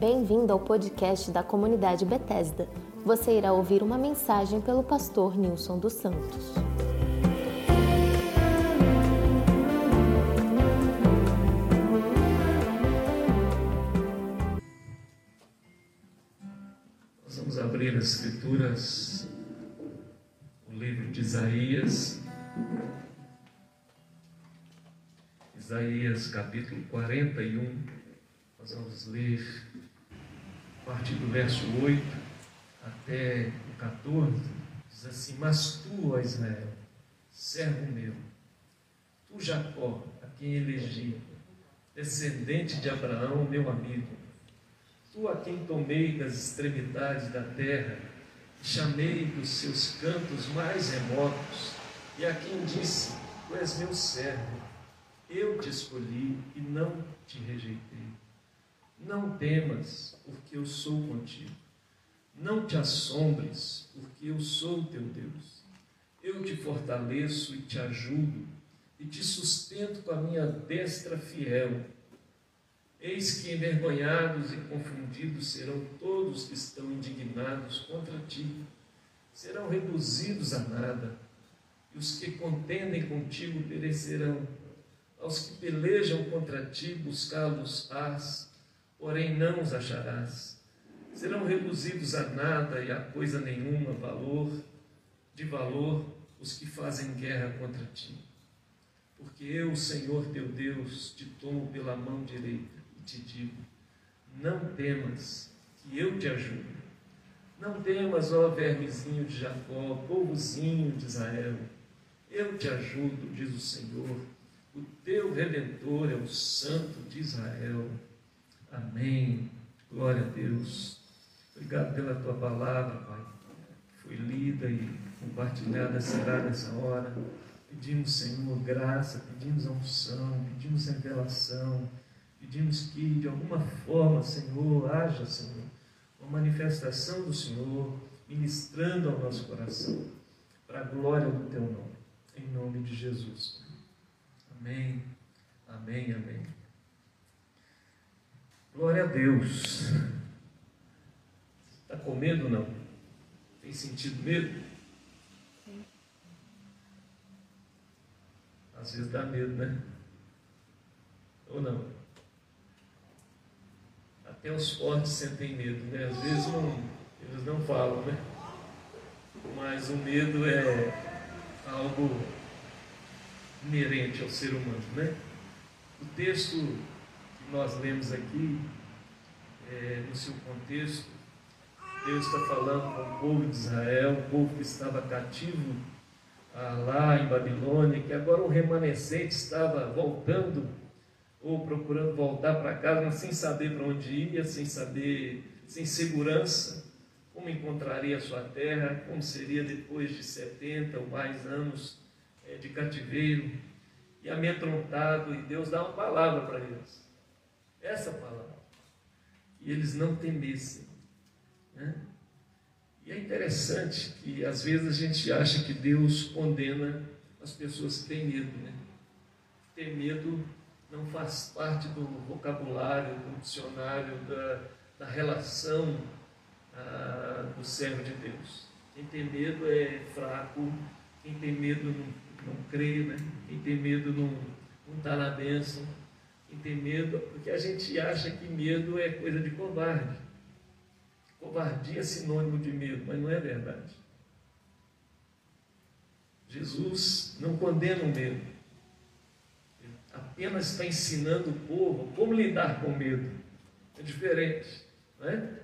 Bem-vindo ao podcast da comunidade Bethesda. Você irá ouvir uma mensagem pelo pastor Nilson dos Santos. Nós vamos abrir as Escrituras, o livro de Isaías, Isaías capítulo 41. Nós vamos ler a partir do verso 8 até o 14. Diz assim: Mas tu, ó Israel, servo meu, tu, Jacó, a quem elegi, descendente de Abraão, meu amigo, tu a quem tomei das extremidades da terra, chamei dos seus cantos mais remotos, e a quem disse: Tu és meu servo, eu te escolhi e não te rejeitei. Não temas, porque eu sou contigo. Não te assombres, porque eu sou teu Deus. Eu te fortaleço e te ajudo, e te sustento com a minha destra fiel. Eis que envergonhados e confundidos serão todos que estão indignados contra ti. Serão reduzidos a nada, e os que contendem contigo perecerão. Aos que pelejam contra ti, buscá-los-ás, porém não os acharás. Serão reduzidos a nada e a coisa nenhuma valor, de valor, os que fazem guerra contra ti. Porque eu, Senhor teu Deus, te tomo pela mão direita e te digo: não temas, que eu te ajudo. Não temas, ó vermezinho de Jacó, povozinho de Israel. Eu te ajudo, diz o Senhor. O teu redentor é o Santo de Israel. Amém. Glória a Deus. Obrigado pela tua palavra, Pai. Foi lida e compartilhada será nessa hora. Pedimos, Senhor, graça, pedimos a unção, pedimos revelação, pedimos que de alguma forma, Senhor, haja, Senhor, uma manifestação do Senhor ministrando ao nosso coração, para a glória do teu nome, em nome de Jesus. Amém, amém, amém. Glória a Deus. Está com medo não? Tem sentido medo? Às vezes dá medo, né? Ou não? Até os fortes sentem medo, né? Às vezes não, eles não falam, né? Mas o medo é algo inerente ao ser humano, né? O texto nós lemos aqui, é, no seu contexto, Deus está falando com o povo de Israel, o povo que estava cativo ah, lá em Babilônia, que agora o remanescente estava voltando ou procurando voltar para casa, mas sem saber para onde ia, sem saber, sem segurança, como encontraria a sua terra, como seria depois de 70 ou mais anos é, de cativeiro, e amedrontado, e Deus dá uma palavra para eles, essa palavra, e eles não temessem. Né? E é interessante que às vezes a gente acha que Deus condena as pessoas que têm medo. Né? Ter medo não faz parte do vocabulário, do dicionário, da, da relação ah, do servo de Deus. Quem tem medo é fraco, quem tem medo não, não crê, né? quem tem medo não está na bênção, quem tem medo, porque a gente acha que medo é coisa de covarde. Covardia é sinônimo de medo, mas não é verdade. Jesus não condena o medo. Ele apenas está ensinando o povo como lidar com medo. É diferente. Né?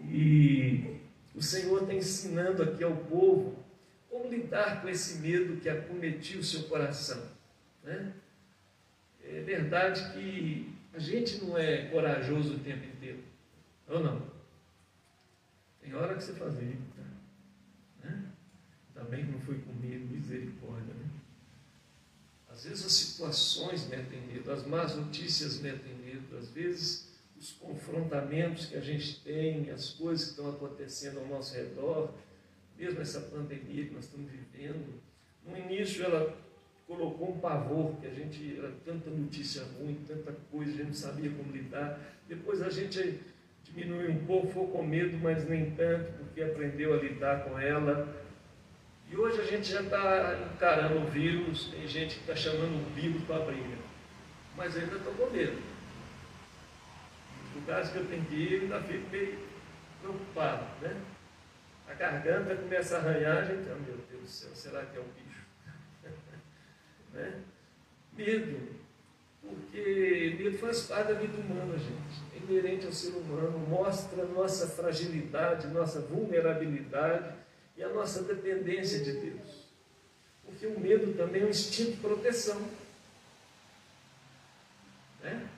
E o Senhor está ensinando aqui ao povo como lidar com esse medo que acometiu o seu coração. Né? É verdade que a gente não é corajoso o tempo inteiro. Ou não? Tem hora que você faz eita, né? Também não foi comigo, misericórdia. Né? Às vezes as situações metem medo, as más notícias metem medo, às vezes os confrontamentos que a gente tem, as coisas que estão acontecendo ao nosso redor, mesmo essa pandemia que nós estamos vivendo. No início ela colocou um pavor, que a gente era tanta notícia ruim, tanta coisa, a gente não sabia como lidar. Depois a gente diminuiu um pouco, ficou com medo, mas nem tanto, porque aprendeu a lidar com ela. E hoje a gente já está encarando o vírus, tem gente que está chamando o vírus para a mas ainda estou com medo. Nos lugares que eu tenho que ir, ainda fico meio preocupado, né? A garganta começa a arranhar, a gente, oh, meu Deus do céu, será que é o bicho? Né? Medo, porque medo faz parte da vida humana, gente. É inerente ao ser humano, mostra nossa fragilidade, nossa vulnerabilidade e a nossa dependência de Deus. Porque o medo também é um instinto de proteção. Né?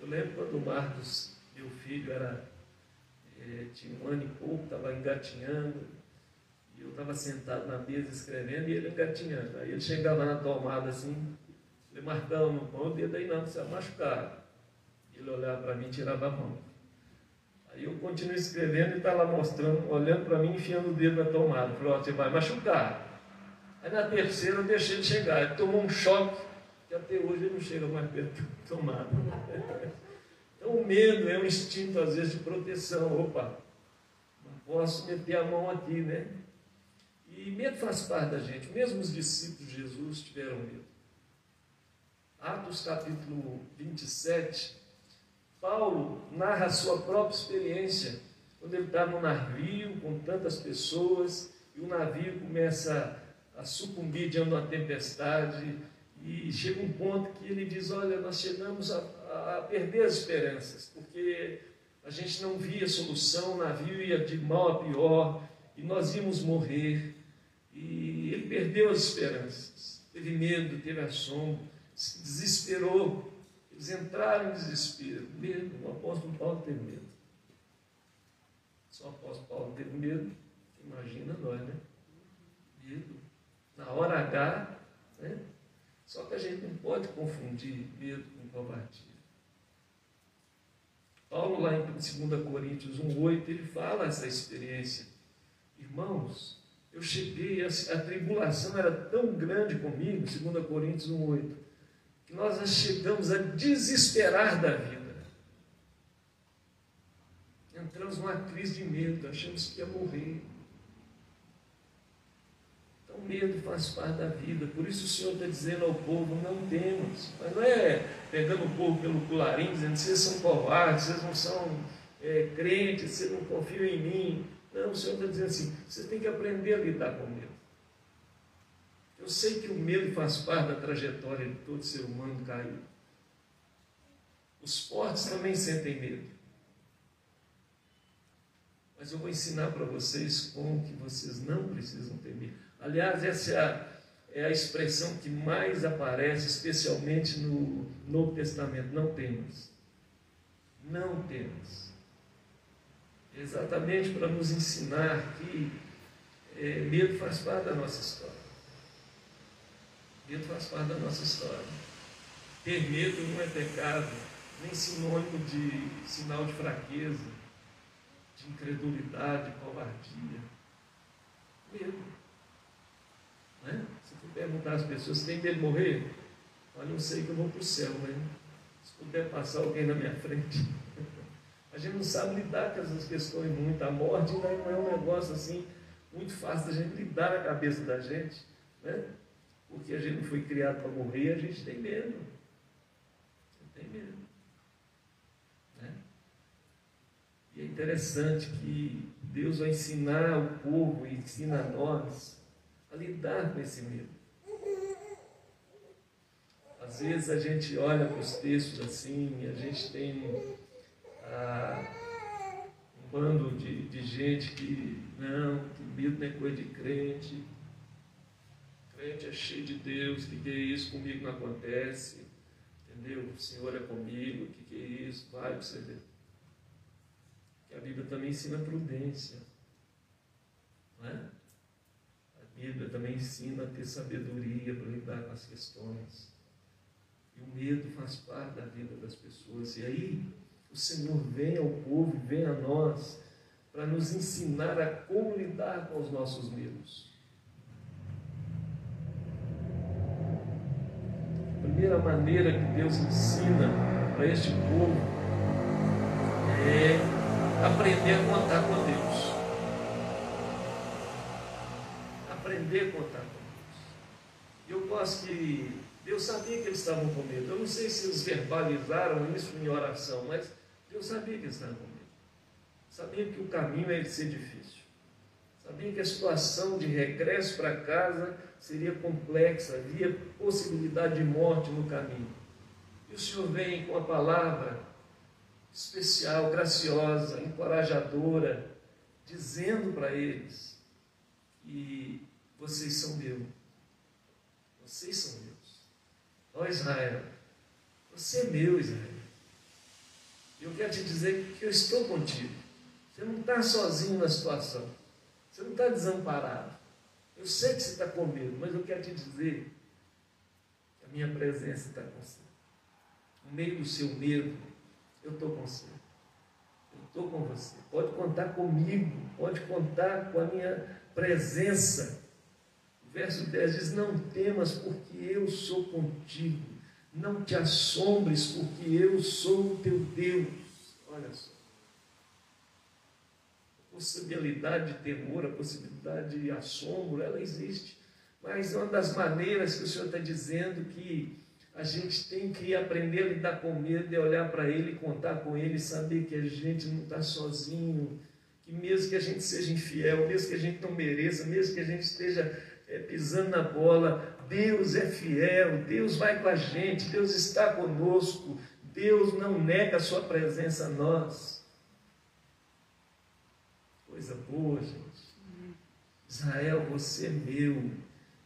Eu lembro quando o Marcos, meu filho, era, é, tinha um ano e pouco, estava engatinhando, eu estava sentado na mesa escrevendo e ele engatinhando. Aí ele chegava na tomada assim, falei, Marcão, não põe o dedo aí não, você machucar. Ele olhava para mim e tirava a mão. Aí eu continuo escrevendo e está lá mostrando, olhando para mim, enfiando o dedo na tomada. Falei, você vai machucar. Aí na terceira eu deixei ele chegar. Ele tomou um choque, que até hoje ele não chega mais perto da tomada. Então o medo é um instinto, às vezes, de proteção. Opa, não posso meter a mão aqui, né? E medo faz parte da gente. Mesmo os discípulos de Jesus tiveram medo. Atos capítulo 27, Paulo narra a sua própria experiência, quando ele está no navio com tantas pessoas, e o navio começa a sucumbir diante de uma tempestade, e chega um ponto que ele diz: Olha, nós chegamos a, a perder as esperanças, porque a gente não via solução, o navio ia de mal a pior, e nós íamos morrer. E ele perdeu as esperanças, teve medo, teve assombro, se desesperou eles entraram em desespero, medo. O apóstolo Paulo teve medo. Só o apóstolo Paulo teve medo, imagina nós, né? Medo. Na hora H, né? Só que a gente não pode confundir medo com covardia. Paulo, lá em 2 Coríntios 1,8, ele fala essa experiência. Irmãos, eu cheguei, a, a tribulação era tão grande comigo, 2 Coríntios 1,8 que nós chegamos a desesperar da vida. Entramos numa crise de medo, achamos que ia morrer. Então, medo faz parte da vida. Por isso, o Senhor está dizendo ao povo: não temos. Mas não é pegando o povo pelo colarinho, dizendo: vocês são covardes, vocês não são é, crentes, vocês não confiam em mim. Não, o Senhor está dizendo assim: vocês têm que aprender a lidar com medo. Eu sei que o medo faz parte da trajetória de todo ser humano caído. Os fortes também sentem medo. Mas eu vou ensinar para vocês como que vocês não precisam ter medo. Aliás, essa é a, é a expressão que mais aparece, especialmente no Novo Testamento. Não temos. Não temos. Exatamente para nos ensinar que é, medo faz parte da nossa história. Medo faz parte da nossa história. Ter medo não é pecado, nem sinônimo de sinal de fraqueza, de incredulidade, de covardia. Medo. Né? Se tu perguntar às pessoas, tem medo de morrer? Olha, eu sei que eu vou para o céu, né? Se puder passar alguém na minha frente. A gente não sabe lidar com essas questões muito. A morte não é um negócio assim muito fácil da gente lidar na cabeça da gente. Né? Porque a gente não foi criado para morrer a gente tem medo. Tem medo. Né? E é interessante que Deus vai ensinar o povo e ensina a nós a lidar com esse medo. Às vezes a gente olha para os textos assim, a gente tem ah, um bando de, de gente que, não, que medo não é coisa de crente, crente é cheio de Deus, que, que é isso? Comigo não acontece. Entendeu? O Senhor é comigo, o que, que é isso? Vai para você ver. Que a Bíblia também ensina prudência. Não é? A Bíblia também ensina a ter sabedoria para lidar com as questões. E o medo faz parte da vida das pessoas. E aí, o Senhor vem ao povo, vem a nós, para nos ensinar a como lidar com os nossos medos. primeira maneira que Deus ensina para este povo é aprender a contar com Deus. Aprender a contar com Deus. Eu gosto que Deus sabia que eles estavam com medo. Eu não sei se eles verbalizaram isso em oração, mas Deus sabia que eles estavam com medo. Sabia que o caminho ia ser difícil. Sabia que a situação de regresso para casa seria complexa, havia possibilidade de morte no caminho. E o Senhor vem com a palavra especial, graciosa, encorajadora, dizendo para eles que vocês são meus. Vocês são meus. Ó Israel, você é meu, Israel. Eu quero te dizer que eu estou contigo. Você não está sozinho na situação. Você não está desamparado. Eu sei que você está com medo, mas eu quero te dizer que a minha presença está com você. No meio do seu medo, eu estou com você. Eu estou com você. Pode contar comigo, pode contar com a minha presença. O verso 10 diz: Não temas, porque eu sou contigo. Não te assombres, porque eu sou o teu Deus. Olha só. A possibilidade de temor, a possibilidade de assombro, ela existe. Mas uma das maneiras que o Senhor está dizendo que a gente tem que aprender a lidar com medo, é olhar para Ele, contar com Ele, saber que a gente não está sozinho, que mesmo que a gente seja infiel, mesmo que a gente não mereça, mesmo que a gente esteja é, pisando na bola, Deus é fiel, Deus vai com a gente, Deus está conosco, Deus não nega a sua presença a nós. Coisa boa, gente. Israel, você é meu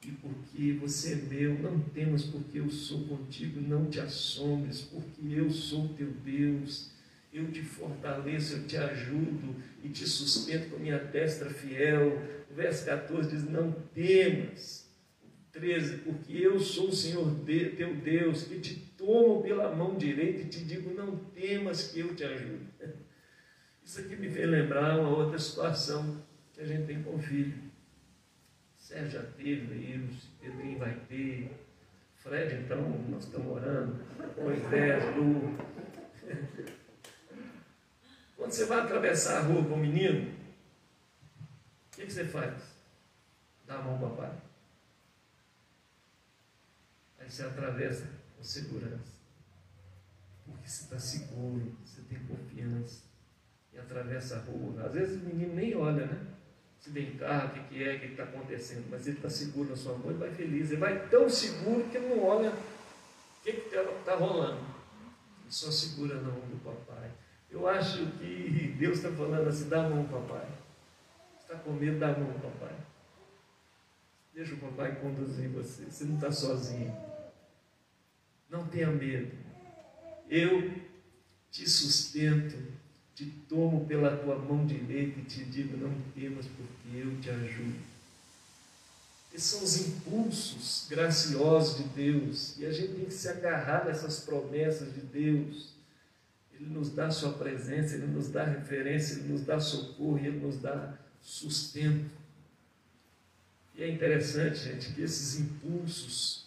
e porque você é meu, não temas, porque eu sou contigo, não te assombres, porque eu sou teu Deus, eu te fortaleço, eu te ajudo e te sustento com a minha destra fiel. O verso 14 diz: Não temas. 13: Porque eu sou o Senhor de, teu Deus, que te tomo pela mão direita e te digo: Não temas, que eu te ajudo. Isso aqui me fez lembrar uma outra situação que a gente tem com o filho. Sérgio já teve vírus, Pedrinho vai ter, Fred, então, nós estamos orando, Moisés, Lu. Quando você vai atravessar a rua com o menino, o que, que você faz? Dá a mão para pai. Aí você atravessa com segurança. Porque você está seguro, você tem confiança. E atravessa a rua. Às vezes o menino nem olha, né? se vem cá, o que, é, o que está acontecendo, mas ele está seguro na sua mão, ele vai feliz, ele vai tão seguro que ele não olha o que está tá rolando. Ele só segura na mão do papai. Eu acho que Deus está falando assim, dá a mão, papai. Está com medo, dá a mão, papai. Deixa o papai conduzir você. Você não está sozinho. Não tenha medo. Eu te sustento te tomo pela tua mão direita e te digo: não temas, porque eu te ajudo. Esses são os impulsos graciosos de Deus e a gente tem que se agarrar nessas promessas de Deus. Ele nos dá sua presença, ele nos dá referência, ele nos dá socorro, ele nos dá sustento. E é interessante, gente, que esses impulsos,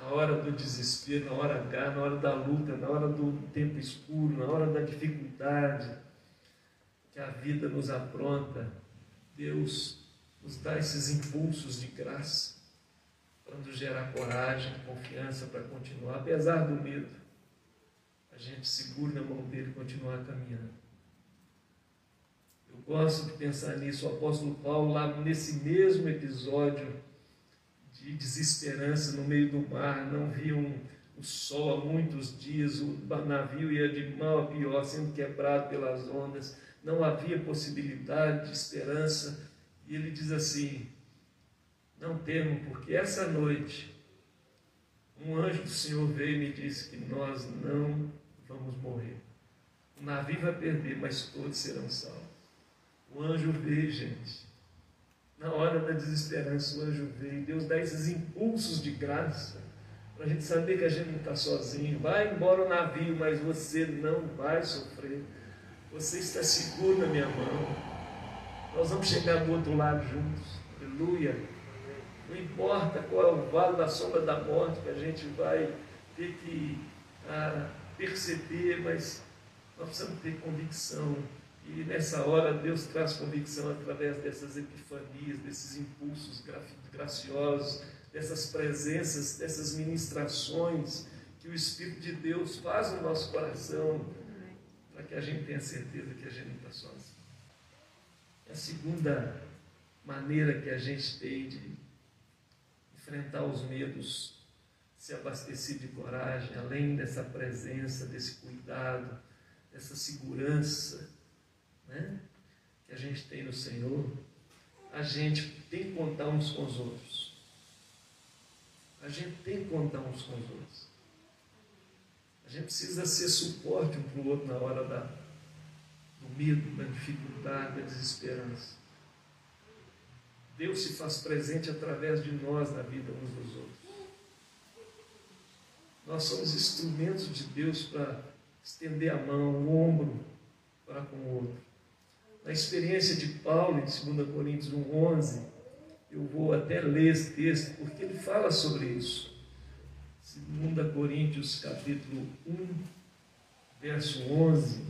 na hora do desespero, na hora H, na hora da luta, na hora do tempo escuro, na hora da dificuldade, que a vida nos apronta, Deus nos dá esses impulsos de graça para nos gerar coragem, confiança para continuar, apesar do medo. A gente segura na mão dele e continuar caminhando. Eu gosto de pensar nisso. O apóstolo Paulo, lá nesse mesmo episódio de desesperança no meio do mar, não viu um, o sol há muitos dias, o navio ia de mal a pior, sendo quebrado pelas ondas não havia possibilidade de esperança, e ele diz assim: Não temo, porque essa noite um anjo do Senhor veio e me disse que nós não vamos morrer. O navio vai perder, mas todos serão salvos. O anjo veio, gente. Na hora da desesperança, o anjo veio. Deus dá esses impulsos de graça para a gente saber que a gente não está sozinho. Vai embora o navio, mas você não vai sofrer. Você está seguro na minha mão. Nós vamos chegar do outro lado juntos. Aleluia. Não importa qual é o vale da sombra da morte que a gente vai ter que ah, perceber, mas nós precisamos ter convicção. E nessa hora Deus traz convicção através dessas epifanias, desses impulsos graciosos, dessas presenças, dessas ministrações que o Espírito de Deus faz no nosso coração, para que a gente tenha certeza que a gente não está sozinho. A segunda maneira que a gente tem de enfrentar os medos, se abastecer de coragem, além dessa presença, desse cuidado, dessa segurança né, que a gente tem no Senhor, a gente tem que contar uns com os outros. A gente tem que contar uns com os outros. A gente precisa ser suporte um para o outro na hora da, do medo, da dificuldade, da desesperança. Deus se faz presente através de nós na vida uns dos outros. Nós somos instrumentos de Deus para estender a mão, o ombro para com o outro. Na experiência de Paulo, em 2 Coríntios 1,11, eu vou até ler esse texto, porque ele fala sobre isso. 2 Coríntios capítulo 1, verso 11,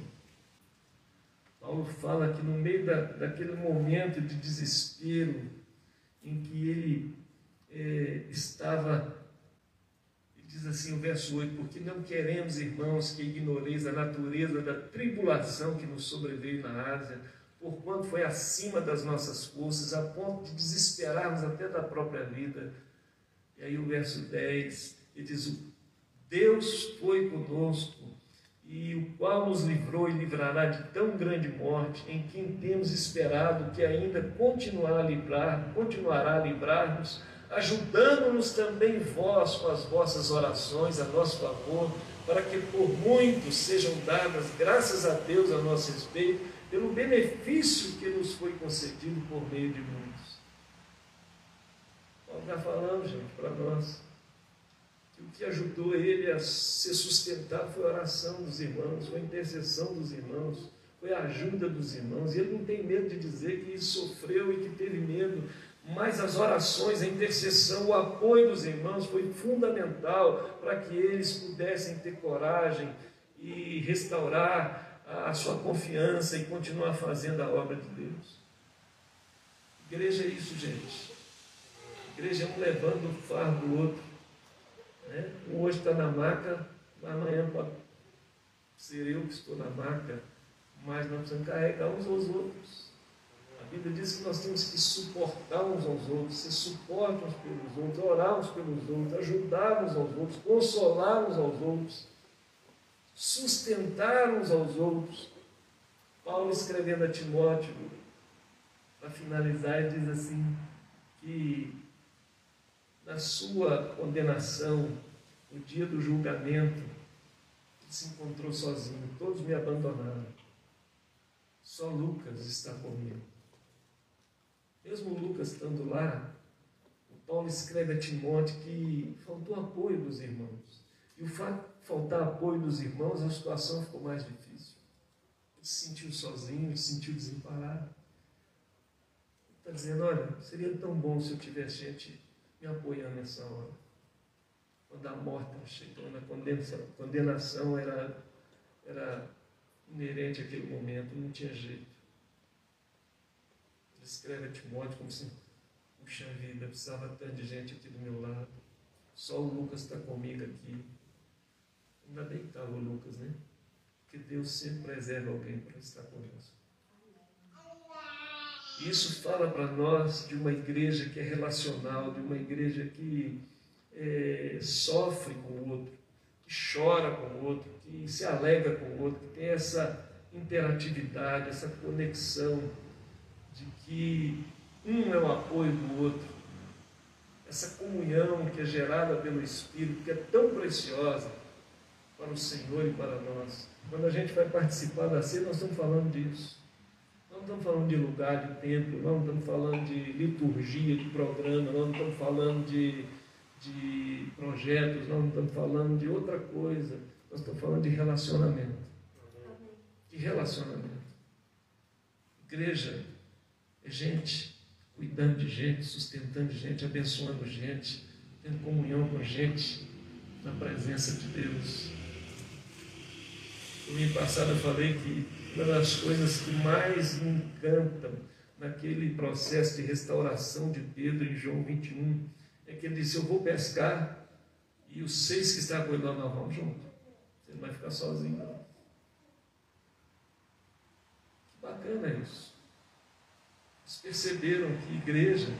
Paulo fala que no meio da, daquele momento de desespero em que ele é, estava, ele diz assim o verso 8, porque não queremos, irmãos, que ignoreis a natureza da tribulação que nos sobreveio na Ásia, porquanto foi acima das nossas forças, a ponto de desesperarmos até da própria vida. E aí o verso 10, ele diz, Deus foi conosco, e o qual nos livrou e livrará de tão grande morte, em quem temos esperado que ainda continuará a livrar, continuará a livrar-nos, ajudando-nos também vós com as vossas orações a nosso favor, para que por muitos sejam dadas graças a Deus a nosso respeito, pelo benefício que nos foi concedido por meio de muitos. Paulo está falando, gente, para nós o que ajudou ele a ser sustentado foi a oração dos irmãos, foi a intercessão dos irmãos, foi a ajuda dos irmãos. E ele não tem medo de dizer que sofreu e que teve medo, mas as orações, a intercessão, o apoio dos irmãos foi fundamental para que eles pudessem ter coragem e restaurar a sua confiança e continuar fazendo a obra de Deus. Igreja é isso, gente. Igreja é um levando o fardo do outro. Né? Um hoje está na maca, amanhã pode ser eu que estou na maca, mas nós precisamos carregar uns aos outros. A Bíblia diz que nós temos que suportar uns aos outros, ser suporte uns pelos outros, orar uns pelos outros, ajudar uns aos outros, consolar uns aos outros, sustentar uns aos outros. Paulo escrevendo a Timóteo, para finalizar, diz assim, que na sua condenação, no dia do julgamento, ele se encontrou sozinho, todos me abandonaram. Só Lucas está comigo. Mesmo Lucas estando lá, Paulo escreve a Timóteo que faltou apoio dos irmãos. E o fato faltar apoio dos irmãos, a situação ficou mais difícil. Ele se sentiu sozinho, ele se sentiu desamparado. Está dizendo, olha, seria tão bom se eu tivesse gente me apoiando nessa hora. Quando a morte chegou, quando a condenação era, era inerente àquele momento, não tinha jeito. Ele escreve a Timóteo como se, puxa vida, precisava tanto de gente aqui do meu lado. Só o Lucas está comigo aqui. Ainda bem que estava tá o Lucas, né? Porque Deus sempre preserva alguém para estar conosco. Isso fala para nós de uma igreja que é relacional, de uma igreja que é, sofre com o outro, que chora com o outro, que se alegra com o outro, que tem essa interatividade, essa conexão de que um é o apoio do outro, essa comunhão que é gerada pelo Espírito, que é tão preciosa para o Senhor e para nós. Quando a gente vai participar da ceia, nós estamos falando disso não estamos falando de lugar, de templo, não estamos falando de liturgia, de programa, não estamos falando de, de projetos, não estamos falando de outra coisa. Nós estamos falando de relacionamento. De relacionamento. Igreja é gente cuidando de gente, sustentando gente, abençoando gente, tendo comunhão com gente, na presença de Deus. Domingo passado eu falei que uma das coisas que mais me encantam naquele processo de restauração de Pedro em João 21 é que ele disse: Eu vou pescar e os seis que estavam com ele lá nós vamos junto. Você não vai ficar sozinho, não. Que bacana isso. Eles perceberam que igreja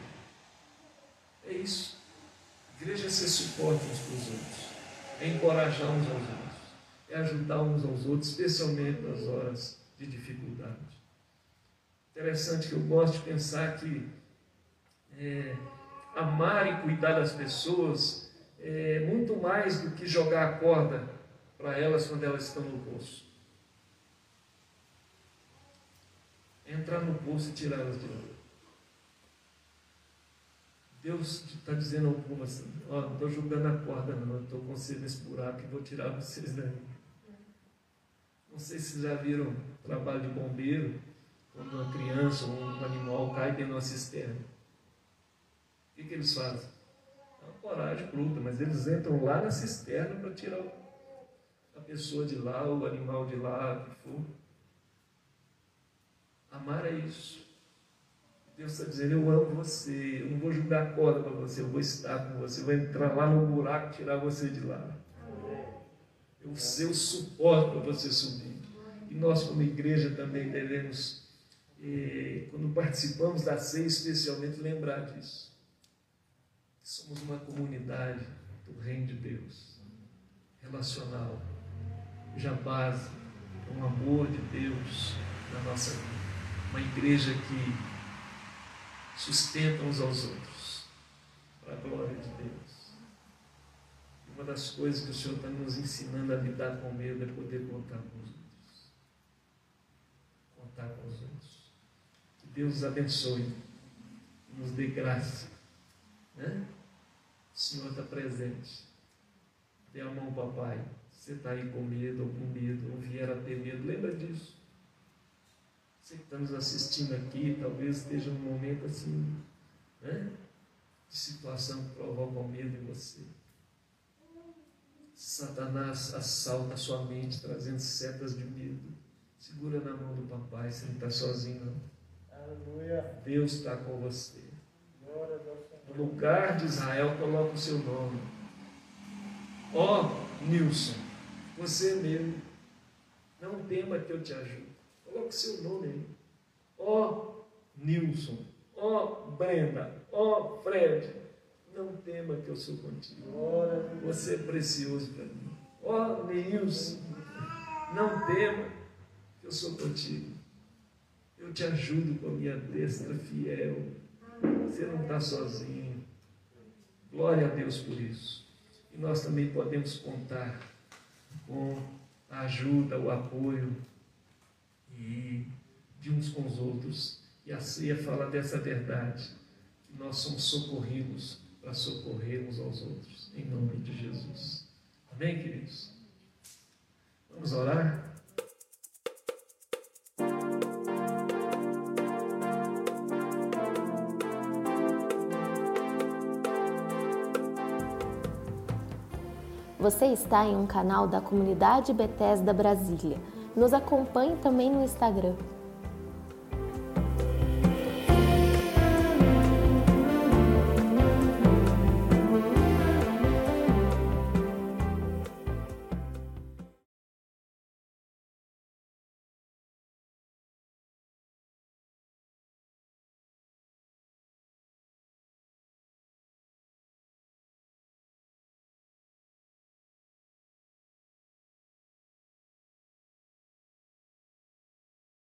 é isso. Igreja é ser suporte uns para os outros, é encorajar uns aos outros, é ajudar uns aos outros, especialmente nas horas de dificuldade. Interessante que eu gosto de pensar que é, amar e cuidar das pessoas é muito mais do que jogar a corda para elas quando elas estão no poço. É entrar no poço e tirá-las de lá. Deus está dizendo assim, ó, não estou jogando a corda não, estou com vocês nesse buraco e vou tirar vocês daí. Não sei se já viram trabalho de bombeiro, quando uma criança ou um animal cai dentro de uma cisterna. O que, que eles fazem? É uma coragem bruta, mas eles entram lá na cisterna para tirar a pessoa de lá, o animal de lá, o que for. Amar é isso. Deus está dizendo, eu amo você, eu não vou jogar corda para você, eu vou estar com você, eu vou entrar lá no buraco e tirar você de lá. O suporte para você subir. E nós, como igreja, também devemos, eh, quando participamos da ceia, especialmente lembrar disso. Somos uma comunidade do Reino de Deus, relacional, já base, com o amor de Deus na nossa vida. Uma igreja que sustentam uns aos outros, para a glória de Deus. Uma das coisas que o Senhor está nos ensinando a lidar com medo é poder contar com os outros. Contar com os outros. Que Deus os abençoe, nos dê graça. Né? O Senhor está presente. Dê a mão, papai. Você está aí com medo ou com medo, ou vier a ter medo, lembra disso. Você que está nos assistindo aqui, talvez esteja num momento assim, né? De situação que provoca o medo em você. Satanás assalta a sua mente, trazendo setas de medo. Segura na mão do papai, você não está sozinho, não. Aleluia. Deus está com você. No lugar de Israel, coloca o seu nome. Ó oh, Nilson, você mesmo. Não tema que eu te ajude. Coloque seu nome aí. Ó oh, Nilson, ó oh, Brenda, ó oh, Fred, não tema que eu sou contigo. Você é precioso para mim. Ó Nilson, não tema que eu sou contigo. Eu te ajudo com a minha destra fiel. Você não está sozinho. Glória a Deus por isso. E nós também podemos contar com a ajuda, o apoio e de uns com os outros. E a ceia fala dessa verdade, nós somos socorridos para socorrermos aos outros, em nome de Jesus. Amém, queridos? Vamos orar? Você está em um canal da comunidade Bethesda Brasília nos acompanhe também no Instagram